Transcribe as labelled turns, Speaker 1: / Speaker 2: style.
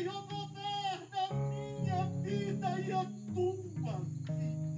Speaker 1: Senhor governa a minha vida e a tua vida.